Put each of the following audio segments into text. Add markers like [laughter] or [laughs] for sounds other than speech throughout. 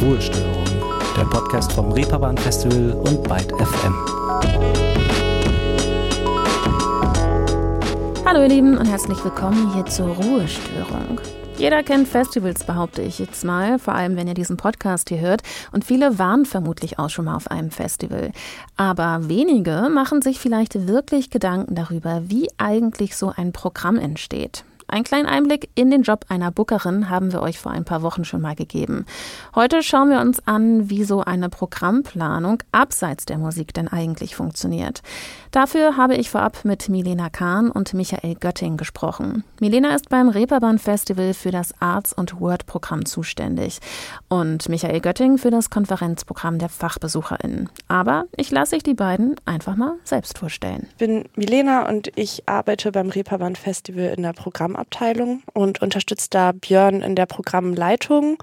Ruhestörung, der Podcast vom Reeperbahn Festival und Byte FM. Hallo ihr Lieben und herzlich willkommen hier zur Ruhestörung. Jeder kennt Festivals, behaupte ich jetzt mal, vor allem wenn ihr diesen Podcast hier hört. Und viele waren vermutlich auch schon mal auf einem Festival. Aber wenige machen sich vielleicht wirklich Gedanken darüber, wie eigentlich so ein Programm entsteht. Einen kleinen Einblick in den Job einer Bookerin haben wir euch vor ein paar Wochen schon mal gegeben. Heute schauen wir uns an, wie so eine Programmplanung abseits der Musik denn eigentlich funktioniert. Dafür habe ich vorab mit Milena Kahn und Michael Götting gesprochen. Milena ist beim Reeperbahn Festival für das Arts- und Word-Programm zuständig und Michael Götting für das Konferenzprogramm der FachbesucherInnen. Aber ich lasse euch die beiden einfach mal selbst vorstellen. Ich bin Milena und ich arbeite beim Reeperbahn Festival in der Programm Programmabteilung und unterstützt da Björn in der Programmleitung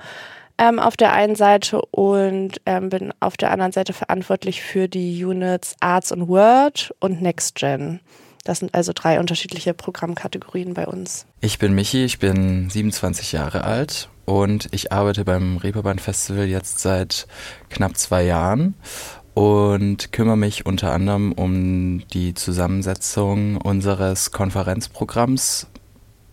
ähm, auf der einen Seite und ähm, bin auf der anderen Seite verantwortlich für die Units Arts und Word und NextGen. Das sind also drei unterschiedliche Programmkategorien bei uns. Ich bin Michi, ich bin 27 Jahre alt und ich arbeite beim Reeperbahn Festival jetzt seit knapp zwei Jahren und kümmere mich unter anderem um die Zusammensetzung unseres Konferenzprogramms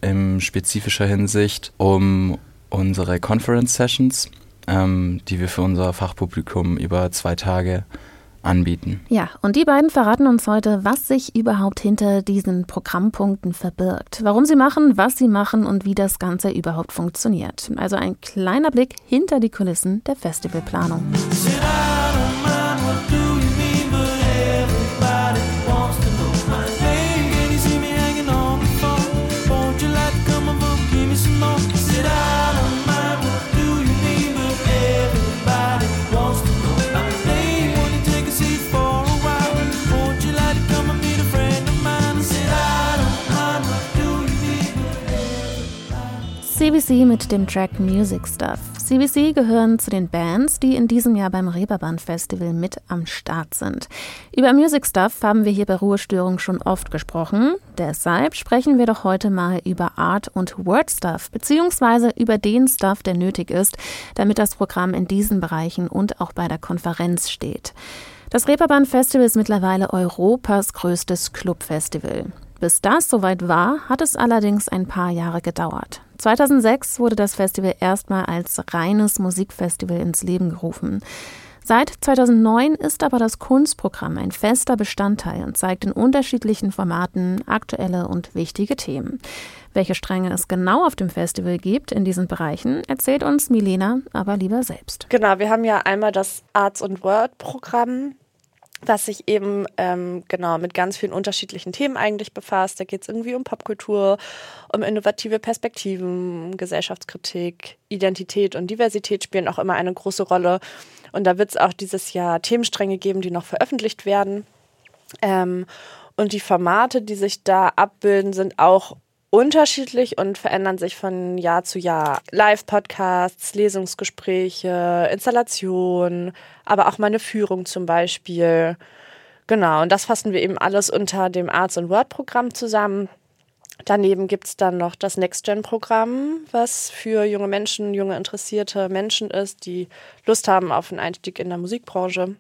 in spezifischer Hinsicht um unsere Conference Sessions, ähm, die wir für unser Fachpublikum über zwei Tage anbieten. Ja, und die beiden verraten uns heute, was sich überhaupt hinter diesen Programmpunkten verbirgt, warum sie machen, was sie machen und wie das Ganze überhaupt funktioniert. Also ein kleiner Blick hinter die Kulissen der Festivalplanung. CBC mit dem Track Music Stuff. CBC gehören zu den Bands, die in diesem Jahr beim Reeperbahn Festival mit am Start sind. Über Music Stuff haben wir hier bei Ruhestörung schon oft gesprochen. Deshalb sprechen wir doch heute mal über Art und Word Stuff, beziehungsweise über den Stuff, der nötig ist, damit das Programm in diesen Bereichen und auch bei der Konferenz steht. Das Reeperbahn Festival ist mittlerweile Europas größtes Clubfestival. Bis das soweit war, hat es allerdings ein paar Jahre gedauert. 2006 wurde das Festival erstmal als reines Musikfestival ins Leben gerufen. Seit 2009 ist aber das Kunstprogramm ein fester Bestandteil und zeigt in unterschiedlichen Formaten aktuelle und wichtige Themen. Welche Stränge es genau auf dem Festival gibt in diesen Bereichen, erzählt uns Milena aber lieber selbst. Genau, wir haben ja einmal das Arts und Word Programm, was sich eben ähm, genau mit ganz vielen unterschiedlichen Themen eigentlich befasst. Da geht es irgendwie um Popkultur, um innovative Perspektiven, Gesellschaftskritik, Identität und Diversität spielen auch immer eine große Rolle. Und da wird es auch dieses Jahr Themenstränge geben, die noch veröffentlicht werden. Ähm, und die Formate, die sich da abbilden, sind auch unterschiedlich und verändern sich von Jahr zu Jahr. Live-Podcasts, Lesungsgespräche, Installationen, aber auch mal eine Führung zum Beispiel. Genau, und das fassen wir eben alles unter dem Arts- und Word-Programm zusammen. Daneben gibt es dann noch das Next-Gen-Programm, was für junge Menschen, junge interessierte Menschen ist, die Lust haben auf einen Einstieg in der Musikbranche.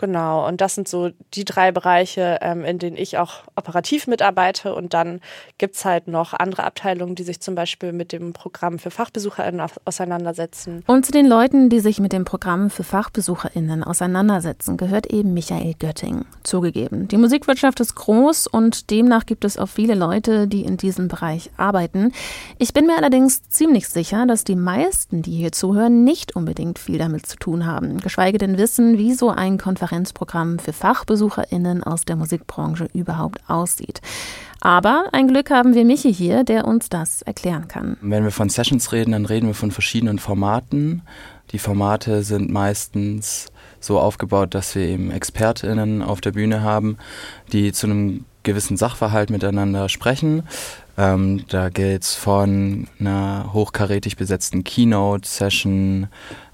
Genau, und das sind so die drei Bereiche, ähm, in denen ich auch operativ mitarbeite. Und dann gibt es halt noch andere Abteilungen, die sich zum Beispiel mit dem Programm für FachbesucherInnen auseinandersetzen. Und zu den Leuten, die sich mit dem Programm für FachbesucherInnen auseinandersetzen, gehört eben Michael Götting. Zugegeben, die Musikwirtschaft ist groß und demnach gibt es auch viele Leute, die in diesem Bereich arbeiten. Ich bin mir allerdings ziemlich sicher, dass die meisten, die hier zuhören, nicht unbedingt viel damit zu tun haben, geschweige denn wissen, wie so ein Konferenz Konferenzprogramm für FachbesucherInnen aus der Musikbranche überhaupt aussieht. Aber ein Glück haben wir Michi hier, der uns das erklären kann. Wenn wir von Sessions reden, dann reden wir von verschiedenen Formaten. Die Formate sind meistens so aufgebaut, dass wir eben ExpertInnen auf der Bühne haben, die zu einem gewissen Sachverhalt miteinander sprechen. Ähm, da geht es von einer hochkarätig besetzten Keynote-Session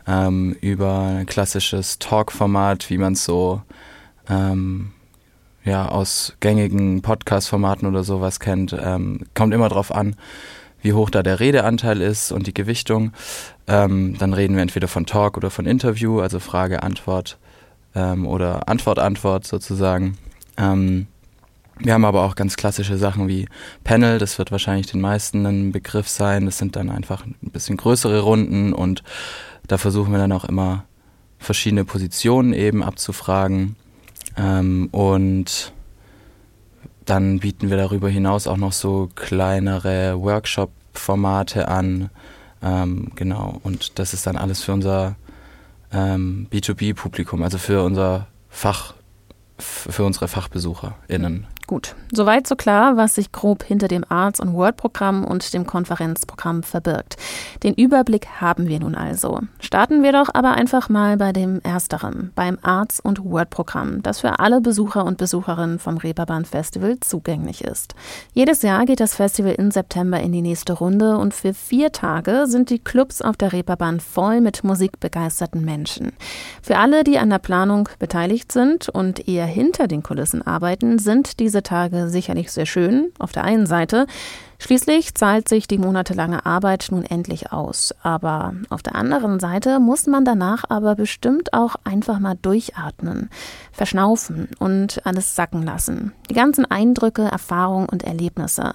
ähm, über ein klassisches Talk-Format, wie man es so ähm, ja, aus gängigen Podcast-Formaten oder sowas kennt. Ähm, kommt immer drauf an, wie hoch da der Redeanteil ist und die Gewichtung. Ähm, dann reden wir entweder von Talk oder von Interview, also Frage, Antwort ähm, oder Antwort, Antwort sozusagen. Ähm, wir haben aber auch ganz klassische Sachen wie Panel, das wird wahrscheinlich den meisten ein Begriff sein. Das sind dann einfach ein bisschen größere Runden und da versuchen wir dann auch immer verschiedene Positionen eben abzufragen. Ähm, und dann bieten wir darüber hinaus auch noch so kleinere Workshop-Formate an. Ähm, genau, und das ist dann alles für unser ähm, B2B-Publikum, also für unser Fach, für unsere FachbesucherInnen. Gut, soweit so klar, was sich grob hinter dem Arts- und Word-Programm und dem Konferenzprogramm verbirgt. Den Überblick haben wir nun also. Starten wir doch aber einfach mal bei dem Ersteren, beim Arts- und Word-Programm, das für alle Besucher und Besucherinnen vom Reeperbahn Festival zugänglich ist. Jedes Jahr geht das Festival im September in die nächste Runde und für vier Tage sind die Clubs auf der Reeperbahn voll mit musikbegeisterten Menschen. Für alle, die an der Planung beteiligt sind und eher hinter den Kulissen arbeiten, sind diese diese Tage sicherlich sehr schön auf der einen Seite. Schließlich zahlt sich die monatelange Arbeit nun endlich aus. Aber auf der anderen Seite muss man danach aber bestimmt auch einfach mal durchatmen, verschnaufen und alles sacken lassen. Die ganzen Eindrücke, Erfahrungen und Erlebnisse.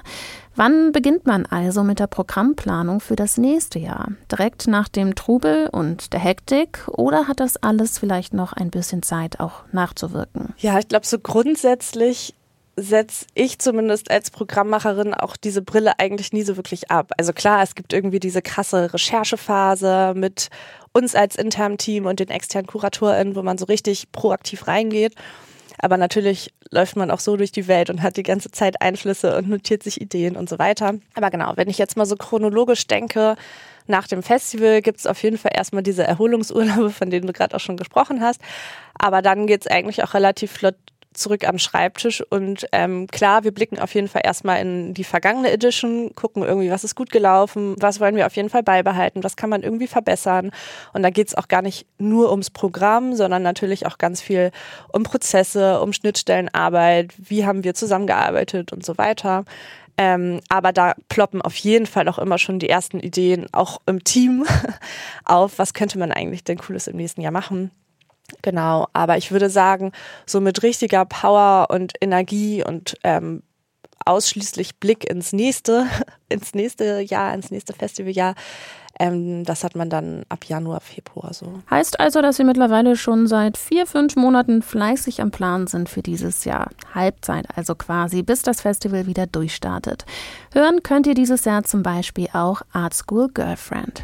Wann beginnt man also mit der Programmplanung für das nächste Jahr? Direkt nach dem Trubel und der Hektik oder hat das alles vielleicht noch ein bisschen Zeit auch nachzuwirken? Ja, ich glaube, so grundsätzlich setze ich zumindest als Programmmacherin auch diese Brille eigentlich nie so wirklich ab. Also klar, es gibt irgendwie diese krasse Recherchephase mit uns als internem Team und den externen KuratorInnen, wo man so richtig proaktiv reingeht. Aber natürlich läuft man auch so durch die Welt und hat die ganze Zeit Einflüsse und notiert sich Ideen und so weiter. Aber genau, wenn ich jetzt mal so chronologisch denke, nach dem Festival gibt es auf jeden Fall erstmal diese Erholungsurlaube, von denen du gerade auch schon gesprochen hast. Aber dann geht es eigentlich auch relativ flott zurück am Schreibtisch und ähm, klar, wir blicken auf jeden Fall erstmal in die vergangene Edition, gucken irgendwie, was ist gut gelaufen, was wollen wir auf jeden Fall beibehalten, was kann man irgendwie verbessern. Und da geht es auch gar nicht nur ums Programm, sondern natürlich auch ganz viel um Prozesse, um Schnittstellenarbeit, wie haben wir zusammengearbeitet und so weiter. Ähm, aber da ploppen auf jeden Fall auch immer schon die ersten Ideen, auch im Team, [laughs] auf, was könnte man eigentlich denn Cooles im nächsten Jahr machen. Genau, aber ich würde sagen, so mit richtiger Power und Energie und ähm, ausschließlich Blick ins nächste, [laughs] ins nächste Jahr, ins nächste Festivaljahr. Ähm, das hat man dann ab Januar, Februar so. Heißt also, dass Sie mittlerweile schon seit vier, fünf Monaten fleißig am Plan sind für dieses Jahr. Halbzeit also quasi, bis das Festival wieder durchstartet. Hören könnt ihr dieses Jahr zum Beispiel auch Art School Girlfriend.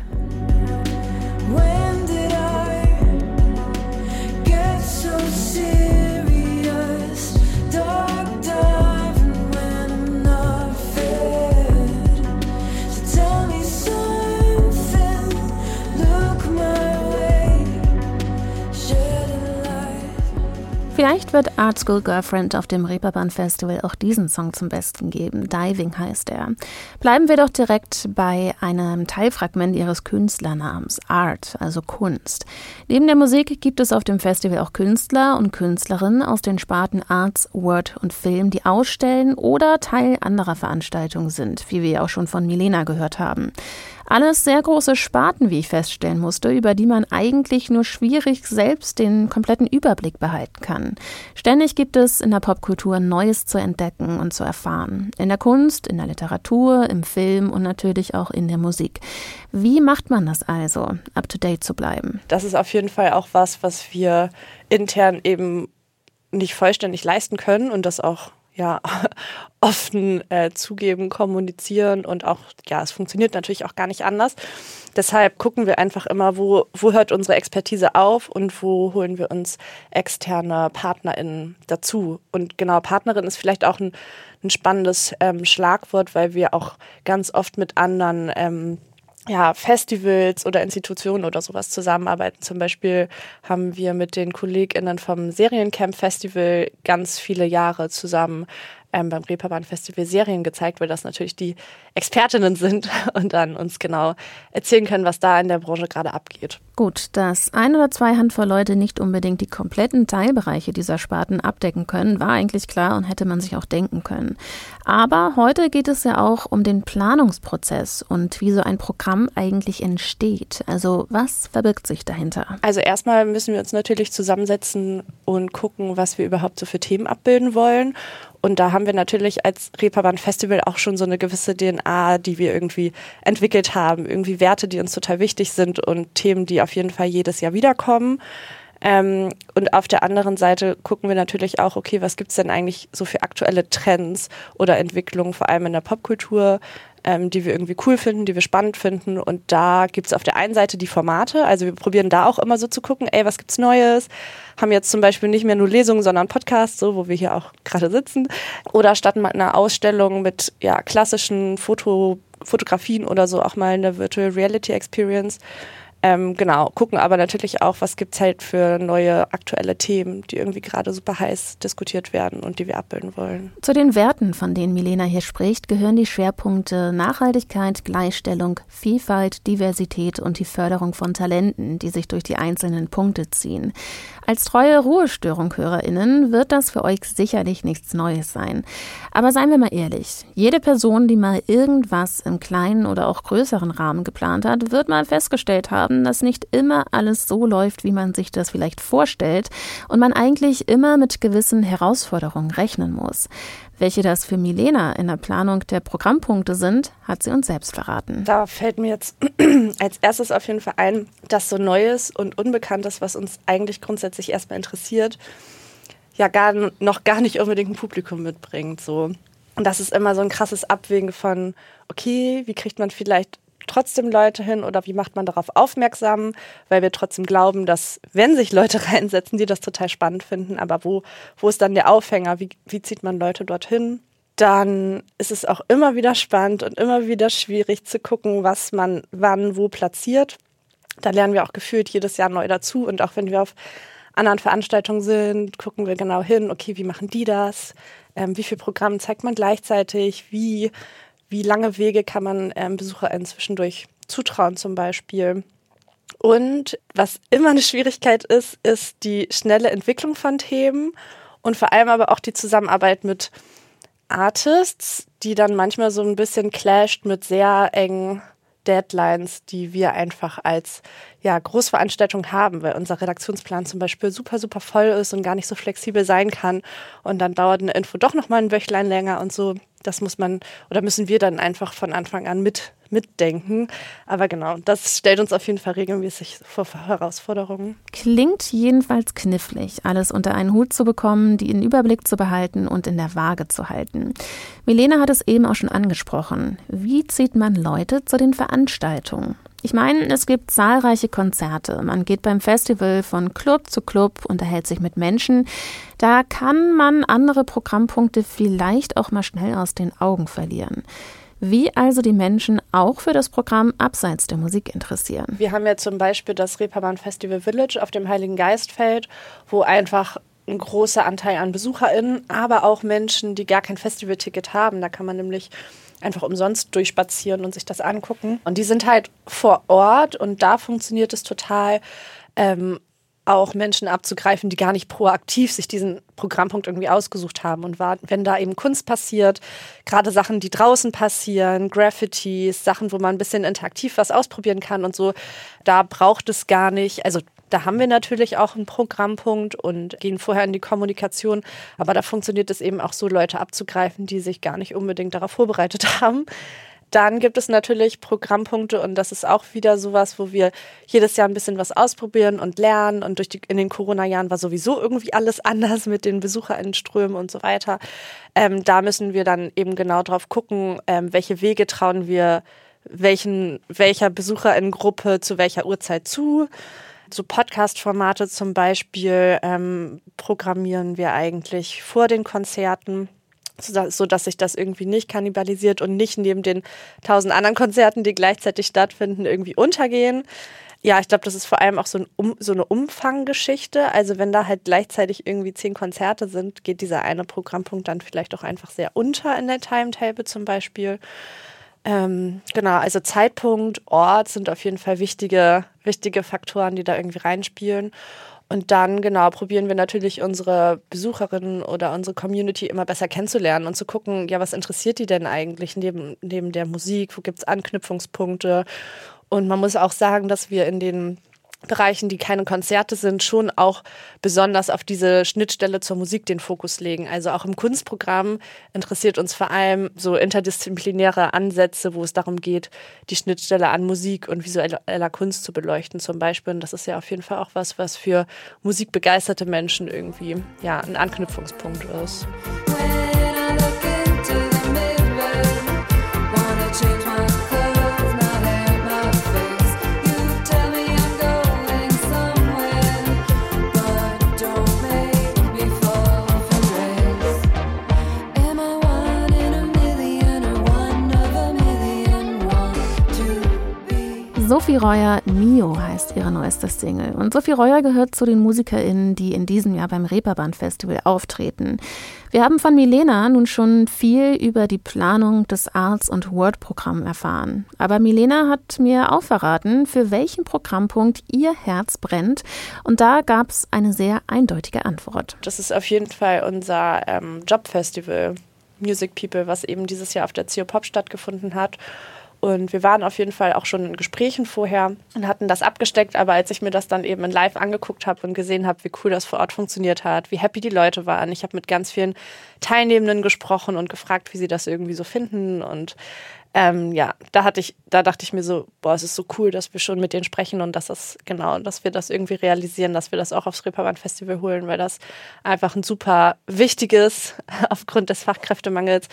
Vielleicht wird Art School Girlfriend auf dem Reeperbahn Festival auch diesen Song zum Besten geben. Diving heißt er. Bleiben wir doch direkt bei einem Teilfragment ihres Künstlernamens, Art, also Kunst. Neben der Musik gibt es auf dem Festival auch Künstler und Künstlerinnen aus den Sparten Arts, Word und Film, die ausstellen oder Teil anderer Veranstaltungen sind, wie wir auch schon von Milena gehört haben. Alles sehr große Sparten, wie ich feststellen musste, über die man eigentlich nur schwierig selbst den kompletten Überblick behalten kann. Ständig gibt es in der Popkultur Neues zu entdecken und zu erfahren. In der Kunst, in der Literatur, im Film und natürlich auch in der Musik. Wie macht man das also, up-to-date zu bleiben? Das ist auf jeden Fall auch was, was wir intern eben nicht vollständig leisten können und das auch ja [laughs] offen äh, zugeben, kommunizieren und auch, ja, es funktioniert natürlich auch gar nicht anders. Deshalb gucken wir einfach immer, wo, wo hört unsere Expertise auf und wo holen wir uns externe PartnerInnen dazu. Und genau, Partnerin ist vielleicht auch ein, ein spannendes ähm, Schlagwort, weil wir auch ganz oft mit anderen ähm, ja, Festivals oder Institutionen oder sowas zusammenarbeiten. Zum Beispiel haben wir mit den KollegInnen vom Seriencamp Festival ganz viele Jahre zusammen ähm, beim Reeperbahn Festival Serien gezeigt, weil das natürlich die Expertinnen sind [laughs] und dann uns genau erzählen können, was da in der Branche gerade abgeht. Gut, dass ein oder zwei Handvoll Leute nicht unbedingt die kompletten Teilbereiche dieser Sparten abdecken können, war eigentlich klar und hätte man sich auch denken können. Aber heute geht es ja auch um den Planungsprozess und wie so ein Programm eigentlich entsteht. Also was verbirgt sich dahinter? Also erstmal müssen wir uns natürlich zusammensetzen und gucken, was wir überhaupt so für Themen abbilden wollen. Und da haben wir natürlich als Reeperbahn Festival auch schon so eine gewisse DNA, die wir irgendwie entwickelt haben. Irgendwie Werte, die uns total wichtig sind und Themen, die auf jeden Fall jedes Jahr wiederkommen. Ähm, und auf der anderen Seite gucken wir natürlich auch, okay, was gibt's denn eigentlich so für aktuelle Trends oder Entwicklungen, vor allem in der Popkultur, ähm, die wir irgendwie cool finden, die wir spannend finden. Und da gibt's auf der einen Seite die Formate, also wir probieren da auch immer so zu gucken, ey, was gibt's Neues? Haben jetzt zum Beispiel nicht mehr nur Lesungen, sondern Podcasts, so wo wir hier auch gerade sitzen. Oder statt mal einer Ausstellung mit ja, klassischen Foto, Fotografien oder so auch mal eine Virtual Reality Experience ähm, genau, gucken aber natürlich auch, was gibt es halt für neue aktuelle Themen, die irgendwie gerade super heiß diskutiert werden und die wir abbilden wollen. Zu den Werten, von denen Milena hier spricht, gehören die Schwerpunkte Nachhaltigkeit, Gleichstellung, Vielfalt, Diversität und die Förderung von Talenten, die sich durch die einzelnen Punkte ziehen. Als treue Ruhestörung-HörerInnen wird das für euch sicherlich nichts Neues sein. Aber seien wir mal ehrlich, jede Person, die mal irgendwas im kleinen oder auch größeren Rahmen geplant hat, wird mal festgestellt haben, dass nicht immer alles so läuft, wie man sich das vielleicht vorstellt und man eigentlich immer mit gewissen Herausforderungen rechnen muss. Welche das für Milena in der Planung der Programmpunkte sind, hat sie uns selbst verraten. Da fällt mir jetzt [clears throat] als erstes auf jeden Fall ein, dass so Neues und Unbekanntes, was uns eigentlich grundsätzlich erstmal interessiert, ja gar, noch gar nicht unbedingt ein Publikum mitbringt. So. Und das ist immer so ein krasses Abwägen von, okay, wie kriegt man vielleicht trotzdem Leute hin oder wie macht man darauf aufmerksam, weil wir trotzdem glauben, dass wenn sich Leute [laughs] reinsetzen, die das total spannend finden, aber wo, wo ist dann der Aufhänger, wie, wie zieht man Leute dorthin? Dann ist es auch immer wieder spannend und immer wieder schwierig zu gucken, was man wann wo platziert. Da lernen wir auch gefühlt jedes Jahr neu dazu und auch wenn wir auf anderen Veranstaltungen sind, gucken wir genau hin, okay, wie machen die das? Ähm, wie viel Programm zeigt man gleichzeitig? Wie wie lange Wege kann man ähm, BesucherInnen zwischendurch zutrauen zum Beispiel. Und was immer eine Schwierigkeit ist, ist die schnelle Entwicklung von Themen und vor allem aber auch die Zusammenarbeit mit Artists, die dann manchmal so ein bisschen clasht mit sehr engen Deadlines, die wir einfach als ja, Großveranstaltung haben, weil unser Redaktionsplan zum Beispiel super, super voll ist und gar nicht so flexibel sein kann. Und dann dauert eine Info doch nochmal ein Wöchlein länger und so. Das muss man oder müssen wir dann einfach von Anfang an mit mitdenken. Aber genau, das stellt uns auf jeden Fall regelmäßig vor Herausforderungen. Klingt jedenfalls knifflig, alles unter einen Hut zu bekommen, die in Überblick zu behalten und in der Waage zu halten. Milena hat es eben auch schon angesprochen. Wie zieht man Leute zu den Veranstaltungen? Ich meine, es gibt zahlreiche Konzerte. Man geht beim Festival von Club zu Club, unterhält sich mit Menschen. Da kann man andere Programmpunkte vielleicht auch mal schnell aus den Augen verlieren wie also die Menschen auch für das Programm abseits der Musik interessieren. Wir haben ja zum Beispiel das Reeperbahn Festival Village auf dem Heiligen Geistfeld, wo einfach ein großer Anteil an BesucherInnen, aber auch Menschen, die gar kein Festivalticket haben. Da kann man nämlich einfach umsonst durchspazieren und sich das angucken. Und die sind halt vor Ort und da funktioniert es total, ähm, auch Menschen abzugreifen, die gar nicht proaktiv sich diesen Programmpunkt irgendwie ausgesucht haben. Und wenn da eben Kunst passiert, gerade Sachen, die draußen passieren, Graffitis, Sachen, wo man ein bisschen interaktiv was ausprobieren kann und so, da braucht es gar nicht, also da haben wir natürlich auch einen Programmpunkt und gehen vorher in die Kommunikation. Aber da funktioniert es eben auch so, Leute abzugreifen, die sich gar nicht unbedingt darauf vorbereitet [laughs] haben. Dann gibt es natürlich Programmpunkte und das ist auch wieder sowas, wo wir jedes Jahr ein bisschen was ausprobieren und lernen. Und durch die, in den Corona-Jahren war sowieso irgendwie alles [laughs] anders mit den BesucherInnenströmen und so weiter. Ähm, da müssen wir dann eben genau drauf gucken, ähm, welche Wege trauen wir welchen, welcher BesucherInnengruppe zu welcher Uhrzeit zu. So Podcast-Formate zum Beispiel ähm, programmieren wir eigentlich vor den Konzerten so dass sich das irgendwie nicht kannibalisiert und nicht neben den tausend anderen Konzerten, die gleichzeitig stattfinden, irgendwie untergehen. Ja, ich glaube, das ist vor allem auch so, ein um, so eine Umfanggeschichte. Also wenn da halt gleichzeitig irgendwie zehn Konzerte sind, geht dieser eine Programmpunkt dann vielleicht auch einfach sehr unter in der Timetable zum Beispiel. Ähm, genau, also Zeitpunkt, Ort sind auf jeden Fall wichtige, wichtige Faktoren, die da irgendwie reinspielen. Und dann, genau, probieren wir natürlich unsere Besucherinnen oder unsere Community immer besser kennenzulernen und zu gucken, ja, was interessiert die denn eigentlich neben, neben der Musik? Wo gibt es Anknüpfungspunkte? Und man muss auch sagen, dass wir in den Bereichen, die keine Konzerte sind, schon auch besonders auf diese Schnittstelle zur Musik den Fokus legen. Also auch im Kunstprogramm interessiert uns vor allem so interdisziplinäre Ansätze, wo es darum geht, die Schnittstelle an Musik und visueller Kunst zu beleuchten zum Beispiel. Und das ist ja auf jeden Fall auch was, was für musikbegeisterte Menschen irgendwie ja ein Anknüpfungspunkt ist. Sophie Reuer, Mio heißt ihre neueste Single. Und Sophie Reuer gehört zu den MusikerInnen, die in diesem Jahr beim Reeperbahn Festival auftreten. Wir haben von Milena nun schon viel über die Planung des Arts- und Word-Programm erfahren. Aber Milena hat mir auch verraten, für welchen Programmpunkt ihr Herz brennt. Und da gab es eine sehr eindeutige Antwort. Das ist auf jeden Fall unser ähm, Jobfestival Music People, was eben dieses Jahr auf der CO Pop stattgefunden hat. Und wir waren auf jeden Fall auch schon in Gesprächen vorher und hatten das abgesteckt. Aber als ich mir das dann eben in live angeguckt habe und gesehen habe, wie cool das vor Ort funktioniert hat, wie happy die Leute waren, ich habe mit ganz vielen Teilnehmenden gesprochen und gefragt, wie sie das irgendwie so finden. Und ähm, ja, da hatte ich, da dachte ich mir so, boah, es ist so cool, dass wir schon mit denen sprechen und dass das genau, dass wir das irgendwie realisieren, dass wir das auch aufs Reeperbahn Festival holen, weil das einfach ein super wichtiges [laughs] aufgrund des Fachkräftemangels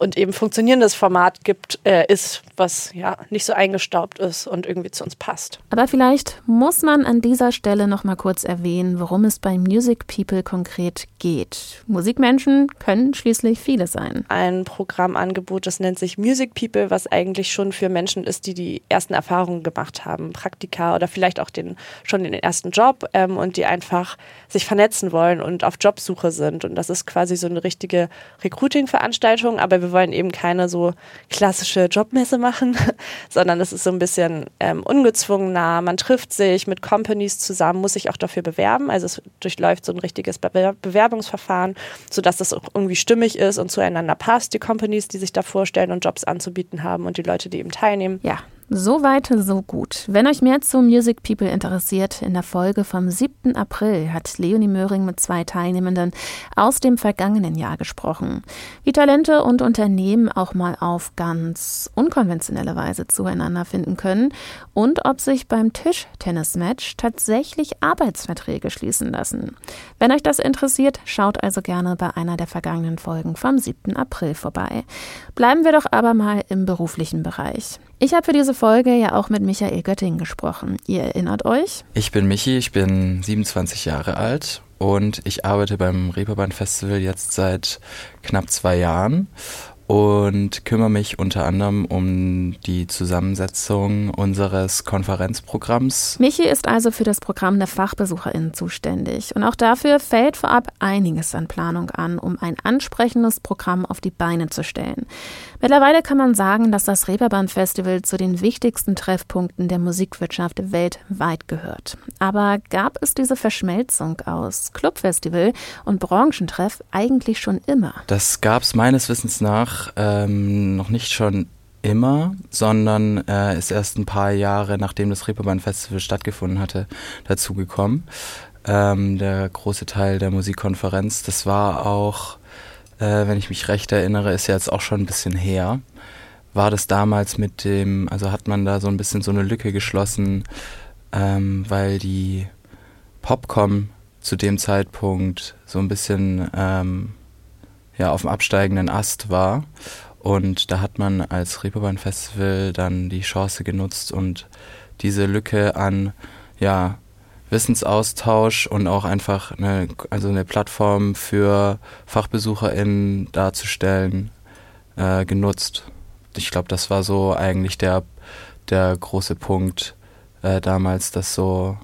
und eben funktionierendes Format gibt, äh, ist, was ja nicht so eingestaubt ist und irgendwie zu uns passt. Aber vielleicht muss man an dieser Stelle noch mal kurz erwähnen, worum es bei Music People konkret geht. Musikmenschen können schließlich viele sein. Ein Programmangebot, das nennt sich Music People, was eigentlich schon für Menschen ist, die die ersten Erfahrungen gemacht haben, Praktika oder vielleicht auch den schon den ersten Job ähm, und die einfach sich vernetzen wollen und auf Jobsuche sind. Und das ist quasi so eine richtige Recruiting-Veranstaltung, aber wir wir wollen eben keine so klassische Jobmesse machen, [laughs] sondern es ist so ein bisschen ähm, ungezwungener. Man trifft sich mit Companies zusammen, muss sich auch dafür bewerben. Also es durchläuft so ein richtiges Bewerbungsverfahren, sodass das auch irgendwie stimmig ist und zueinander passt, die Companies, die sich da vorstellen und Jobs anzubieten haben und die Leute, die eben teilnehmen. Ja, so weit, so gut. Wenn euch mehr zu Music People interessiert, in der Folge vom 7. April hat Leonie Möhring mit zwei Teilnehmenden aus dem vergangenen Jahr gesprochen. Wie Talente und Unternehmen auch mal auf ganz unkonventionelle Weise zueinander finden können und ob sich beim Tischtennismatch tatsächlich Arbeitsverträge schließen lassen. Wenn euch das interessiert, schaut also gerne bei einer der vergangenen Folgen vom 7. April vorbei. Bleiben wir doch aber mal im beruflichen Bereich. Ich habe für diese Folge ja auch mit Michael Götting gesprochen. Ihr erinnert euch? Ich bin Michi, ich bin 27 Jahre alt und ich arbeite beim Reeperbahn Festival jetzt seit knapp zwei Jahren und kümmere mich unter anderem um die Zusammensetzung unseres Konferenzprogramms. Michi ist also für das Programm der FachbesucherInnen zuständig. Und auch dafür fällt vorab einiges an Planung an, um ein ansprechendes Programm auf die Beine zu stellen. Mittlerweile kann man sagen, dass das Reeperbahn Festival zu den wichtigsten Treffpunkten der Musikwirtschaft weltweit gehört. Aber gab es diese Verschmelzung aus Clubfestival und Branchentreff eigentlich schon immer? Das gab es meines Wissens nach ähm, noch nicht schon immer, sondern äh, ist erst ein paar Jahre nachdem das Reeperbahn Festival stattgefunden hatte, dazugekommen. Ähm, der große Teil der Musikkonferenz. Das war auch, äh, wenn ich mich recht erinnere, ist ja jetzt auch schon ein bisschen her. War das damals mit dem, also hat man da so ein bisschen so eine Lücke geschlossen, ähm, weil die Popcom zu dem Zeitpunkt so ein bisschen ähm, ja auf dem absteigenden Ast war. Und da hat man als Reeperbahn Festival dann die Chance genutzt und diese Lücke an ja, Wissensaustausch und auch einfach eine, also eine Plattform für FachbesucherInnen darzustellen, äh, genutzt. Ich glaube, das war so eigentlich der, der große Punkt äh, damals, das so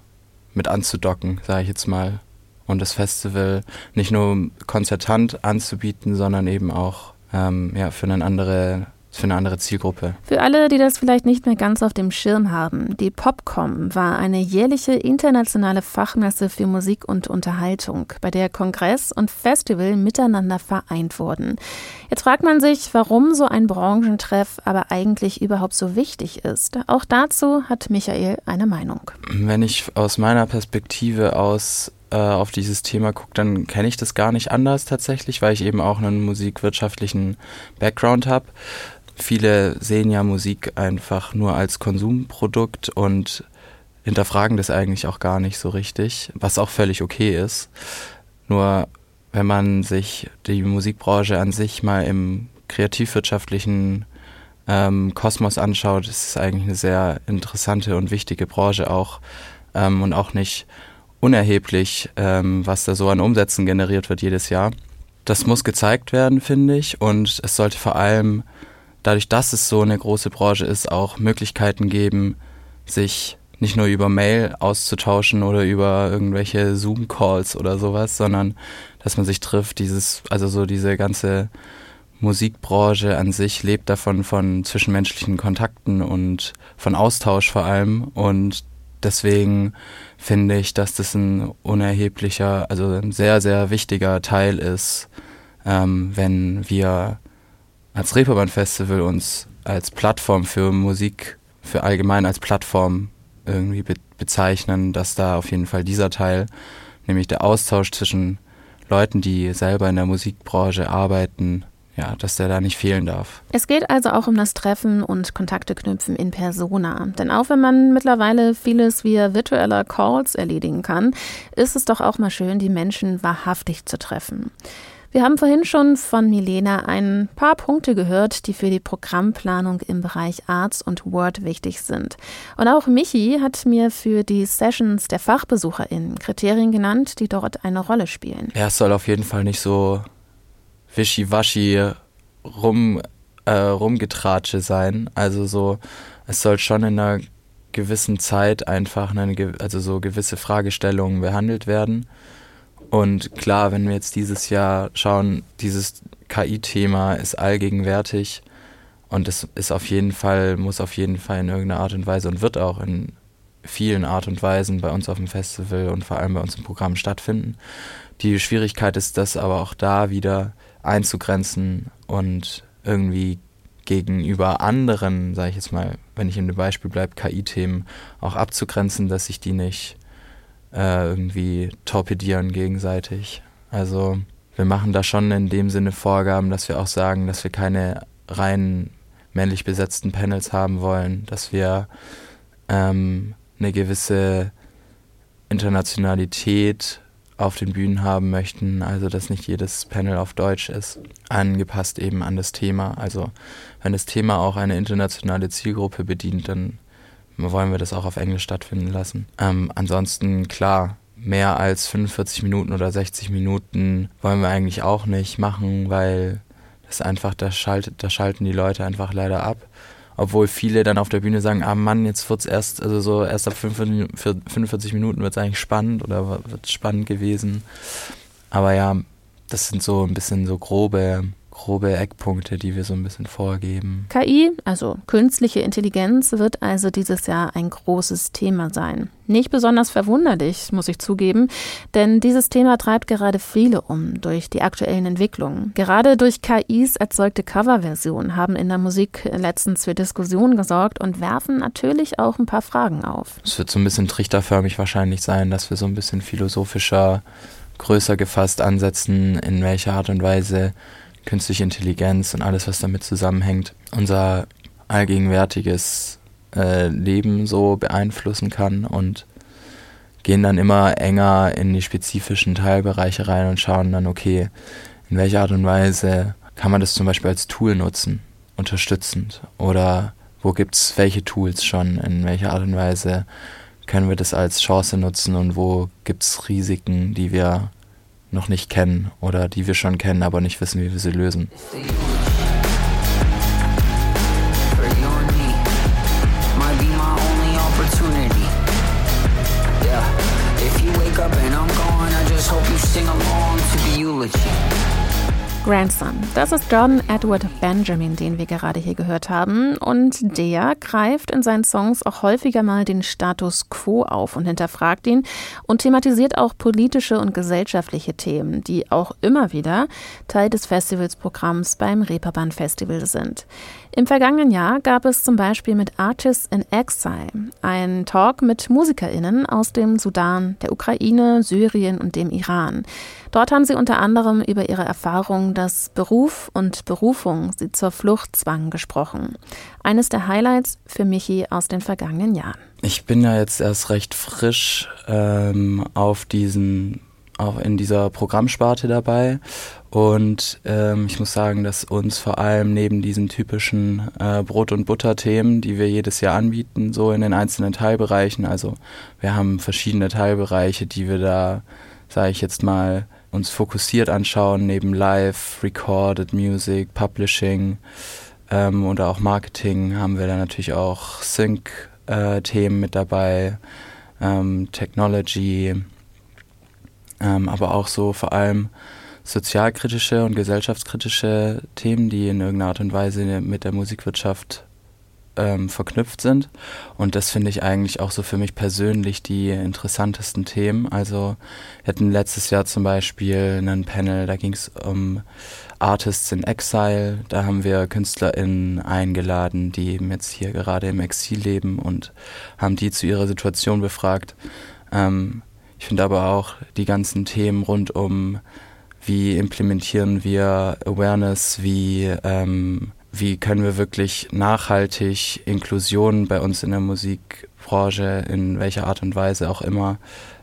mit anzudocken, sage ich jetzt mal und das Festival nicht nur konzertant anzubieten, sondern eben auch ähm, ja, für eine andere für eine andere Zielgruppe. Für alle, die das vielleicht nicht mehr ganz auf dem Schirm haben, die Popcom war eine jährliche internationale Fachmesse für Musik und Unterhaltung, bei der Kongress und Festival miteinander vereint wurden. Jetzt fragt man sich, warum so ein Branchentreff aber eigentlich überhaupt so wichtig ist. Auch dazu hat Michael eine Meinung. Wenn ich aus meiner Perspektive aus äh, auf dieses Thema gucke, dann kenne ich das gar nicht anders tatsächlich, weil ich eben auch einen musikwirtschaftlichen Background habe. Viele sehen ja Musik einfach nur als Konsumprodukt und hinterfragen das eigentlich auch gar nicht so richtig, was auch völlig okay ist. Nur wenn man sich die Musikbranche an sich mal im kreativwirtschaftlichen ähm, Kosmos anschaut, ist es eigentlich eine sehr interessante und wichtige Branche auch ähm, und auch nicht unerheblich, ähm, was da so an Umsätzen generiert wird jedes Jahr. Das muss gezeigt werden, finde ich, und es sollte vor allem dadurch, dass es so eine große Branche ist, auch Möglichkeiten geben, sich nicht nur über Mail auszutauschen oder über irgendwelche Zoom-Calls oder sowas, sondern dass man sich trifft. Dieses, also so diese ganze Musikbranche an sich lebt davon von zwischenmenschlichen Kontakten und von Austausch vor allem. Und deswegen finde ich, dass das ein unerheblicher, also ein sehr, sehr wichtiger Teil ist, ähm, wenn wir als Reeperbahn Festival uns als Plattform für Musik, für allgemein als Plattform irgendwie be bezeichnen, dass da auf jeden Fall dieser Teil, nämlich der Austausch zwischen Leuten, die selber in der Musikbranche arbeiten, ja, dass der da nicht fehlen darf. Es geht also auch um das Treffen und Kontakte knüpfen in Persona. Denn auch wenn man mittlerweile vieles via virtueller Calls erledigen kann, ist es doch auch mal schön, die Menschen wahrhaftig zu treffen. Wir haben vorhin schon von Milena ein paar Punkte gehört, die für die Programmplanung im Bereich Arts und Word wichtig sind. Und auch Michi hat mir für die Sessions der FachbesucherInnen Kriterien genannt, die dort eine Rolle spielen. Ja, es soll auf jeden Fall nicht so wischiwaschi rum, äh, rumgetratsche sein. Also so, es soll schon in einer gewissen Zeit einfach eine, also so gewisse Fragestellungen behandelt werden. Und klar, wenn wir jetzt dieses Jahr schauen, dieses KI-Thema ist allgegenwärtig und es ist auf jeden Fall, muss auf jeden Fall in irgendeiner Art und Weise und wird auch in vielen Art und Weisen bei uns auf dem Festival und vor allem bei uns im Programm stattfinden. Die Schwierigkeit ist, das aber auch da wieder einzugrenzen und irgendwie gegenüber anderen, sage ich jetzt mal, wenn ich in dem Beispiel bleibe, KI-Themen auch abzugrenzen, dass sich die nicht äh, irgendwie torpedieren gegenseitig. Also wir machen da schon in dem Sinne Vorgaben, dass wir auch sagen, dass wir keine rein männlich besetzten Panels haben wollen, dass wir ähm, eine gewisse Internationalität auf den Bühnen haben möchten, also dass nicht jedes Panel auf Deutsch ist, angepasst eben an das Thema. Also wenn das Thema auch eine internationale Zielgruppe bedient, dann wollen wir das auch auf Englisch stattfinden lassen. Ähm, ansonsten klar, mehr als 45 Minuten oder 60 Minuten wollen wir eigentlich auch nicht machen, weil das einfach, da, schaltet, da schalten die Leute einfach leider ab obwohl viele dann auf der Bühne sagen, ah Mann, jetzt wird's erst, also so erst ab 45 Minuten wird's eigentlich spannend oder wird spannend gewesen. Aber ja, das sind so ein bisschen so grobe grobe Eckpunkte, die wir so ein bisschen vorgeben. KI, also künstliche Intelligenz, wird also dieses Jahr ein großes Thema sein. Nicht besonders verwunderlich, muss ich zugeben, denn dieses Thema treibt gerade viele um durch die aktuellen Entwicklungen. Gerade durch KIs erzeugte Coverversionen haben in der Musik letztens für Diskussionen gesorgt und werfen natürlich auch ein paar Fragen auf. Es wird so ein bisschen trichterförmig wahrscheinlich sein, dass wir so ein bisschen philosophischer, größer gefasst ansetzen, in welcher Art und Weise künstliche Intelligenz und alles, was damit zusammenhängt, unser allgegenwärtiges äh, Leben so beeinflussen kann und gehen dann immer enger in die spezifischen Teilbereiche rein und schauen dann, okay, in welcher Art und Weise kann man das zum Beispiel als Tool nutzen, unterstützend? Oder wo gibt es welche Tools schon? In welcher Art und Weise können wir das als Chance nutzen und wo gibt es Risiken, die wir noch nicht kennen oder die wir schon kennen, aber nicht wissen, wie wir sie lösen. Grandson. Das ist John Edward Benjamin, den wir gerade hier gehört haben. Und der greift in seinen Songs auch häufiger mal den Status quo auf und hinterfragt ihn und thematisiert auch politische und gesellschaftliche Themen, die auch immer wieder Teil des Festivalsprogramms beim Reeperbahn Festival sind. Im vergangenen Jahr gab es zum Beispiel mit Artists in Exile einen Talk mit MusikerInnen aus dem Sudan, der Ukraine, Syrien und dem Iran. Dort haben sie unter anderem über ihre Erfahrung, dass Beruf und Berufung sie zur Flucht zwangen, gesprochen. Eines der Highlights für Michi aus den vergangenen Jahren. Ich bin ja jetzt erst recht frisch ähm, auf diesen auch in dieser Programmsparte dabei. Und ähm, ich muss sagen, dass uns vor allem neben diesen typischen äh, Brot- und Butter-Themen, die wir jedes Jahr anbieten, so in den einzelnen Teilbereichen, also wir haben verschiedene Teilbereiche, die wir da, sage ich jetzt mal, uns fokussiert anschauen, neben Live, Recorded Music, Publishing ähm, oder auch Marketing haben wir da natürlich auch Sync-Themen äh, mit dabei, ähm, Technology, ähm, aber auch so vor allem sozialkritische und gesellschaftskritische Themen, die in irgendeiner Art und Weise mit der Musikwirtschaft ähm, verknüpft sind. Und das finde ich eigentlich auch so für mich persönlich die interessantesten Themen. Also wir hatten letztes Jahr zum Beispiel einen Panel, da ging es um Artists in Exile. Da haben wir KünstlerInnen eingeladen, die eben jetzt hier gerade im Exil leben und haben die zu ihrer Situation befragt. Ähm, ich finde aber auch die ganzen Themen rund um, wie implementieren wir Awareness, wie, ähm, wie können wir wirklich nachhaltig Inklusion bei uns in der Musikbranche, in welcher Art und Weise auch immer,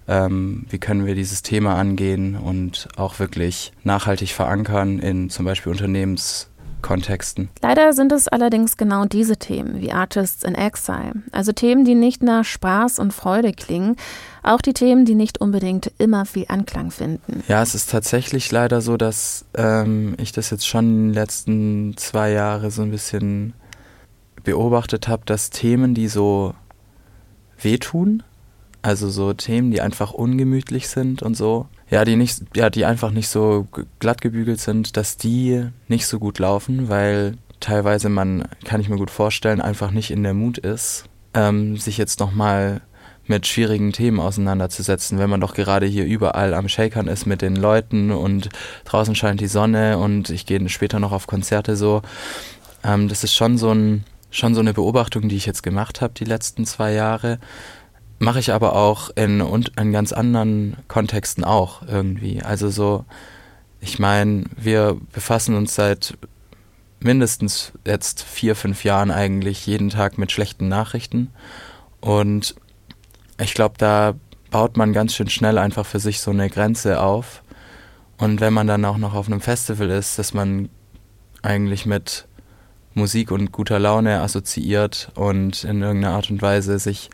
ähm, wie können wir dieses Thema angehen und auch wirklich nachhaltig verankern in zum Beispiel Unternehmens- Kontexten. Leider sind es allerdings genau diese Themen wie Artists in Exile, also Themen, die nicht nach Spaß und Freude klingen, auch die Themen, die nicht unbedingt immer viel Anklang finden. Ja, es ist tatsächlich leider so, dass ähm, ich das jetzt schon in den letzten zwei Jahren so ein bisschen beobachtet habe, dass Themen, die so wehtun, also so Themen, die einfach ungemütlich sind und so, ja, die nicht, ja, die einfach nicht so glatt gebügelt sind, dass die nicht so gut laufen, weil teilweise man, kann ich mir gut vorstellen, einfach nicht in der Mut ist, ähm, sich jetzt nochmal mit schwierigen Themen auseinanderzusetzen, wenn man doch gerade hier überall am Shakern ist mit den Leuten und draußen scheint die Sonne und ich gehe später noch auf Konzerte so. Ähm, das ist schon so ein, schon so eine Beobachtung, die ich jetzt gemacht habe die letzten zwei Jahre, Mache ich aber auch in, in ganz anderen Kontexten auch irgendwie. Also so, ich meine, wir befassen uns seit mindestens jetzt vier, fünf Jahren eigentlich jeden Tag mit schlechten Nachrichten. Und ich glaube, da baut man ganz schön schnell einfach für sich so eine Grenze auf. Und wenn man dann auch noch auf einem Festival ist, dass man eigentlich mit Musik und guter Laune assoziiert und in irgendeiner Art und Weise sich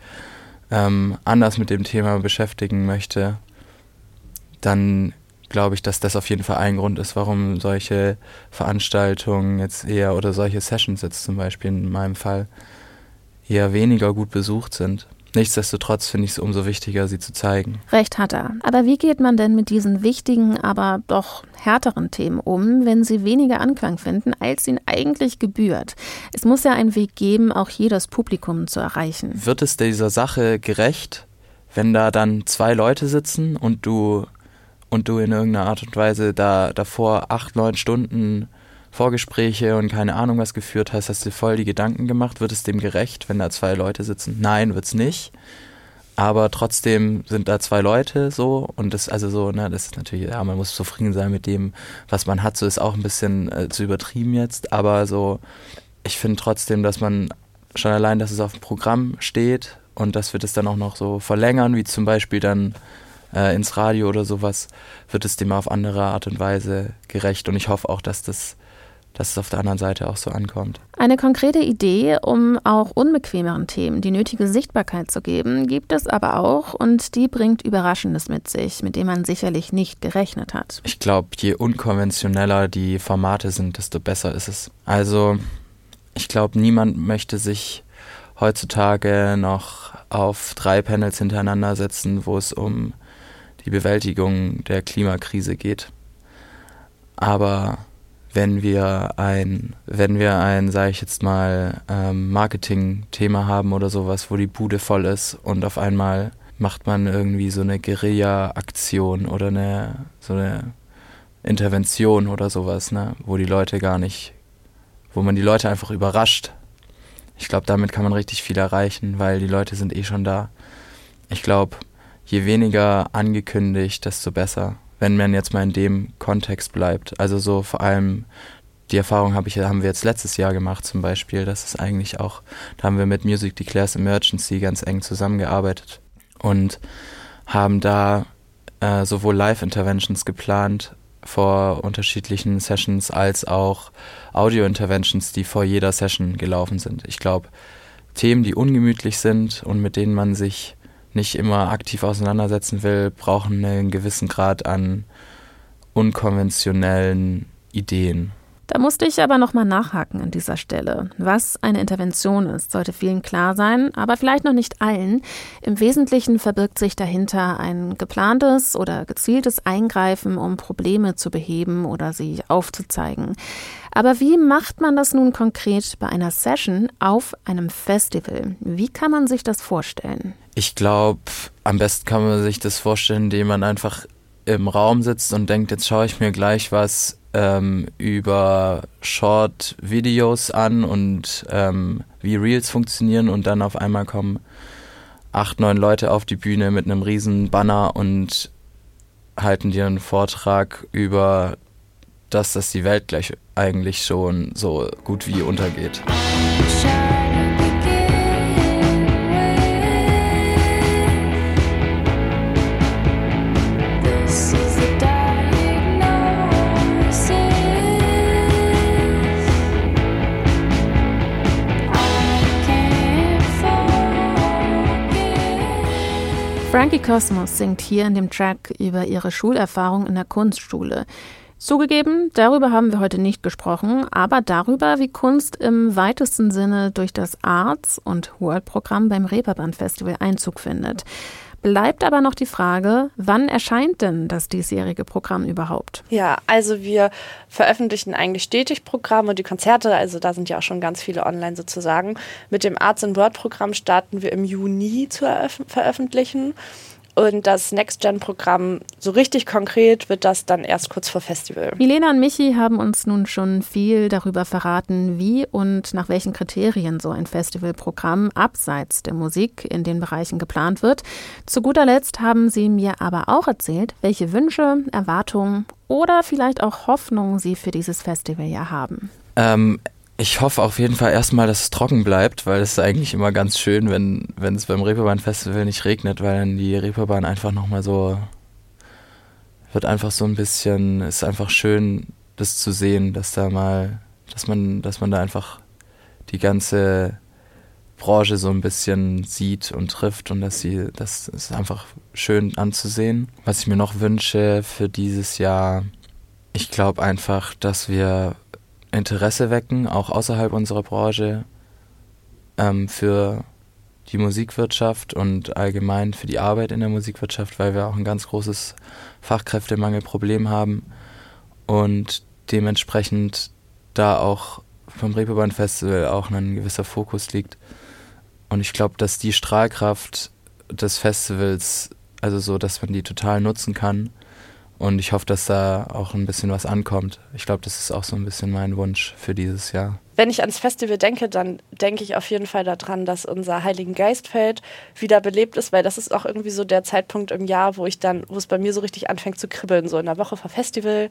ähm, anders mit dem Thema beschäftigen möchte, dann glaube ich, dass das auf jeden Fall ein Grund ist, warum solche Veranstaltungen jetzt eher oder solche Sessions jetzt zum Beispiel in meinem Fall eher weniger gut besucht sind. Nichtsdestotrotz finde ich es umso wichtiger, sie zu zeigen. Recht hat er. Aber wie geht man denn mit diesen wichtigen, aber doch härteren Themen um, wenn sie weniger Anklang finden, als ihnen eigentlich gebührt? Es muss ja einen Weg geben, auch hier das Publikum zu erreichen. Wird es dieser Sache gerecht, wenn da dann zwei Leute sitzen und du und du in irgendeiner Art und Weise da davor acht, neun Stunden Vorgespräche und keine Ahnung was geführt hast, hast du voll die Gedanken gemacht. Wird es dem gerecht, wenn da zwei Leute sitzen? Nein, wird's nicht. Aber trotzdem sind da zwei Leute so und das also so, ne, das ist natürlich, ja, man muss zufrieden sein mit dem, was man hat. So ist auch ein bisschen äh, zu übertrieben jetzt, aber so, ich finde trotzdem, dass man schon allein, dass es auf dem Programm steht und dass wir das dann auch noch so verlängern, wie zum Beispiel dann äh, ins Radio oder sowas, wird es dem auf andere Art und Weise gerecht. Und ich hoffe auch, dass das dass es auf der anderen Seite auch so ankommt. Eine konkrete Idee, um auch unbequemeren Themen die nötige Sichtbarkeit zu geben, gibt es aber auch und die bringt Überraschendes mit sich, mit dem man sicherlich nicht gerechnet hat. Ich glaube, je unkonventioneller die Formate sind, desto besser ist es. Also, ich glaube, niemand möchte sich heutzutage noch auf drei Panels hintereinander setzen, wo es um die Bewältigung der Klimakrise geht. Aber wenn wir ein, wenn wir ein, sage ich jetzt mal, ähm, Marketing-Thema haben oder sowas, wo die Bude voll ist und auf einmal macht man irgendwie so eine Guerilla-Aktion oder eine so eine Intervention oder sowas, ne, wo die Leute gar nicht, wo man die Leute einfach überrascht. Ich glaube, damit kann man richtig viel erreichen, weil die Leute sind eh schon da. Ich glaube, je weniger angekündigt, desto besser wenn man jetzt mal in dem Kontext bleibt. Also so vor allem die Erfahrung habe ich, haben wir jetzt letztes Jahr gemacht zum Beispiel. Das ist eigentlich auch, da haben wir mit Music Declares Emergency ganz eng zusammengearbeitet und haben da äh, sowohl Live-Interventions geplant vor unterschiedlichen Sessions als auch Audio-Interventions, die vor jeder Session gelaufen sind. Ich glaube, Themen, die ungemütlich sind und mit denen man sich nicht immer aktiv auseinandersetzen will, brauchen einen gewissen Grad an unkonventionellen Ideen. Da musste ich aber nochmal nachhaken an dieser Stelle. Was eine Intervention ist, sollte vielen klar sein, aber vielleicht noch nicht allen. Im Wesentlichen verbirgt sich dahinter ein geplantes oder gezieltes Eingreifen, um Probleme zu beheben oder sie aufzuzeigen. Aber wie macht man das nun konkret bei einer Session auf einem Festival? Wie kann man sich das vorstellen? Ich glaube, am besten kann man sich das vorstellen, indem man einfach im Raum sitzt und denkt, jetzt schaue ich mir gleich was ähm, über Short-Videos an und ähm, wie Reels funktionieren und dann auf einmal kommen acht, neun Leute auf die Bühne mit einem riesen Banner und halten dir einen Vortrag über das, dass die Welt gleich eigentlich schon so gut wie untergeht. Frankie Cosmos singt hier in dem Track über ihre Schulerfahrung in der Kunstschule. Zugegeben, darüber haben wir heute nicht gesprochen, aber darüber, wie Kunst im weitesten Sinne durch das Arts- und World-Programm beim Reeperbahn Festival Einzug findet. Bleibt aber noch die Frage, wann erscheint denn das diesjährige Programm überhaupt? Ja, also wir veröffentlichen eigentlich stetig Programme und die Konzerte, also da sind ja auch schon ganz viele online sozusagen. Mit dem Arts and Word Programm starten wir im Juni zu veröffentlichen. Und das Next-Gen-Programm, so richtig konkret, wird das dann erst kurz vor Festival. Milena und Michi haben uns nun schon viel darüber verraten, wie und nach welchen Kriterien so ein Festivalprogramm abseits der Musik in den Bereichen geplant wird. Zu guter Letzt haben sie mir aber auch erzählt, welche Wünsche, Erwartungen oder vielleicht auch Hoffnungen sie für dieses Festival ja haben. Ähm, ich hoffe auf jeden Fall erstmal, dass es trocken bleibt, weil es ist eigentlich immer ganz schön, wenn, wenn es beim Reeperbahn-Festival nicht regnet, weil dann die Reeperbahn einfach nochmal so wird einfach so ein bisschen, ist einfach schön, das zu sehen, dass da mal, dass man, dass man da einfach die ganze Branche so ein bisschen sieht und trifft und dass sie, das ist einfach schön anzusehen. Was ich mir noch wünsche für dieses Jahr, ich glaube einfach, dass wir Interesse wecken, auch außerhalb unserer Branche, ähm, für die Musikwirtschaft und allgemein für die Arbeit in der Musikwirtschaft, weil wir auch ein ganz großes Fachkräftemangelproblem haben und dementsprechend da auch vom Reeperbahn Festival auch ein gewisser Fokus liegt. Und ich glaube, dass die Strahlkraft des Festivals, also so, dass man die total nutzen kann und ich hoffe, dass da auch ein bisschen was ankommt. Ich glaube, das ist auch so ein bisschen mein Wunsch für dieses Jahr wenn ich ans Festival denke, dann denke ich auf jeden Fall daran, dass unser Heiligen Geistfeld wieder belebt ist, weil das ist auch irgendwie so der Zeitpunkt im Jahr, wo ich dann, wo es bei mir so richtig anfängt zu kribbeln. So in der Woche vor Festival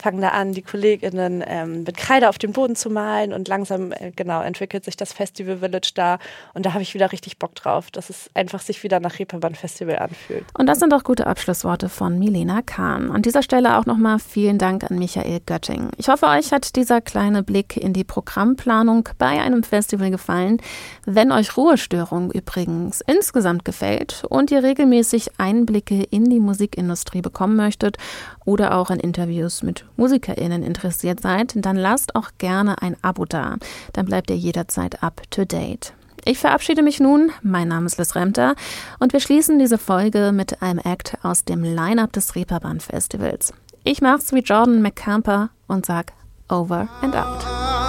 fangen da an, die KollegInnen ähm, mit Kreide auf den Boden zu malen und langsam, äh, genau, entwickelt sich das Festival Village da und da habe ich wieder richtig Bock drauf, dass es einfach sich wieder nach Reeperbahn Festival anfühlt. Und das sind auch gute Abschlussworte von Milena Kahn. An dieser Stelle auch nochmal vielen Dank an Michael Götting. Ich hoffe, euch hat dieser kleine Blick in die Programm Programmplanung bei einem Festival gefallen. Wenn euch Ruhestörung übrigens insgesamt gefällt und ihr regelmäßig Einblicke in die Musikindustrie bekommen möchtet oder auch an Interviews mit MusikerInnen interessiert seid, dann lasst auch gerne ein Abo da. Dann bleibt ihr jederzeit up to date. Ich verabschiede mich nun. Mein Name ist Liz Remter und wir schließen diese Folge mit einem Act aus dem Line-Up des Reeperbahn Festivals. Ich mach's wie Jordan McCamper und sag Over and Out.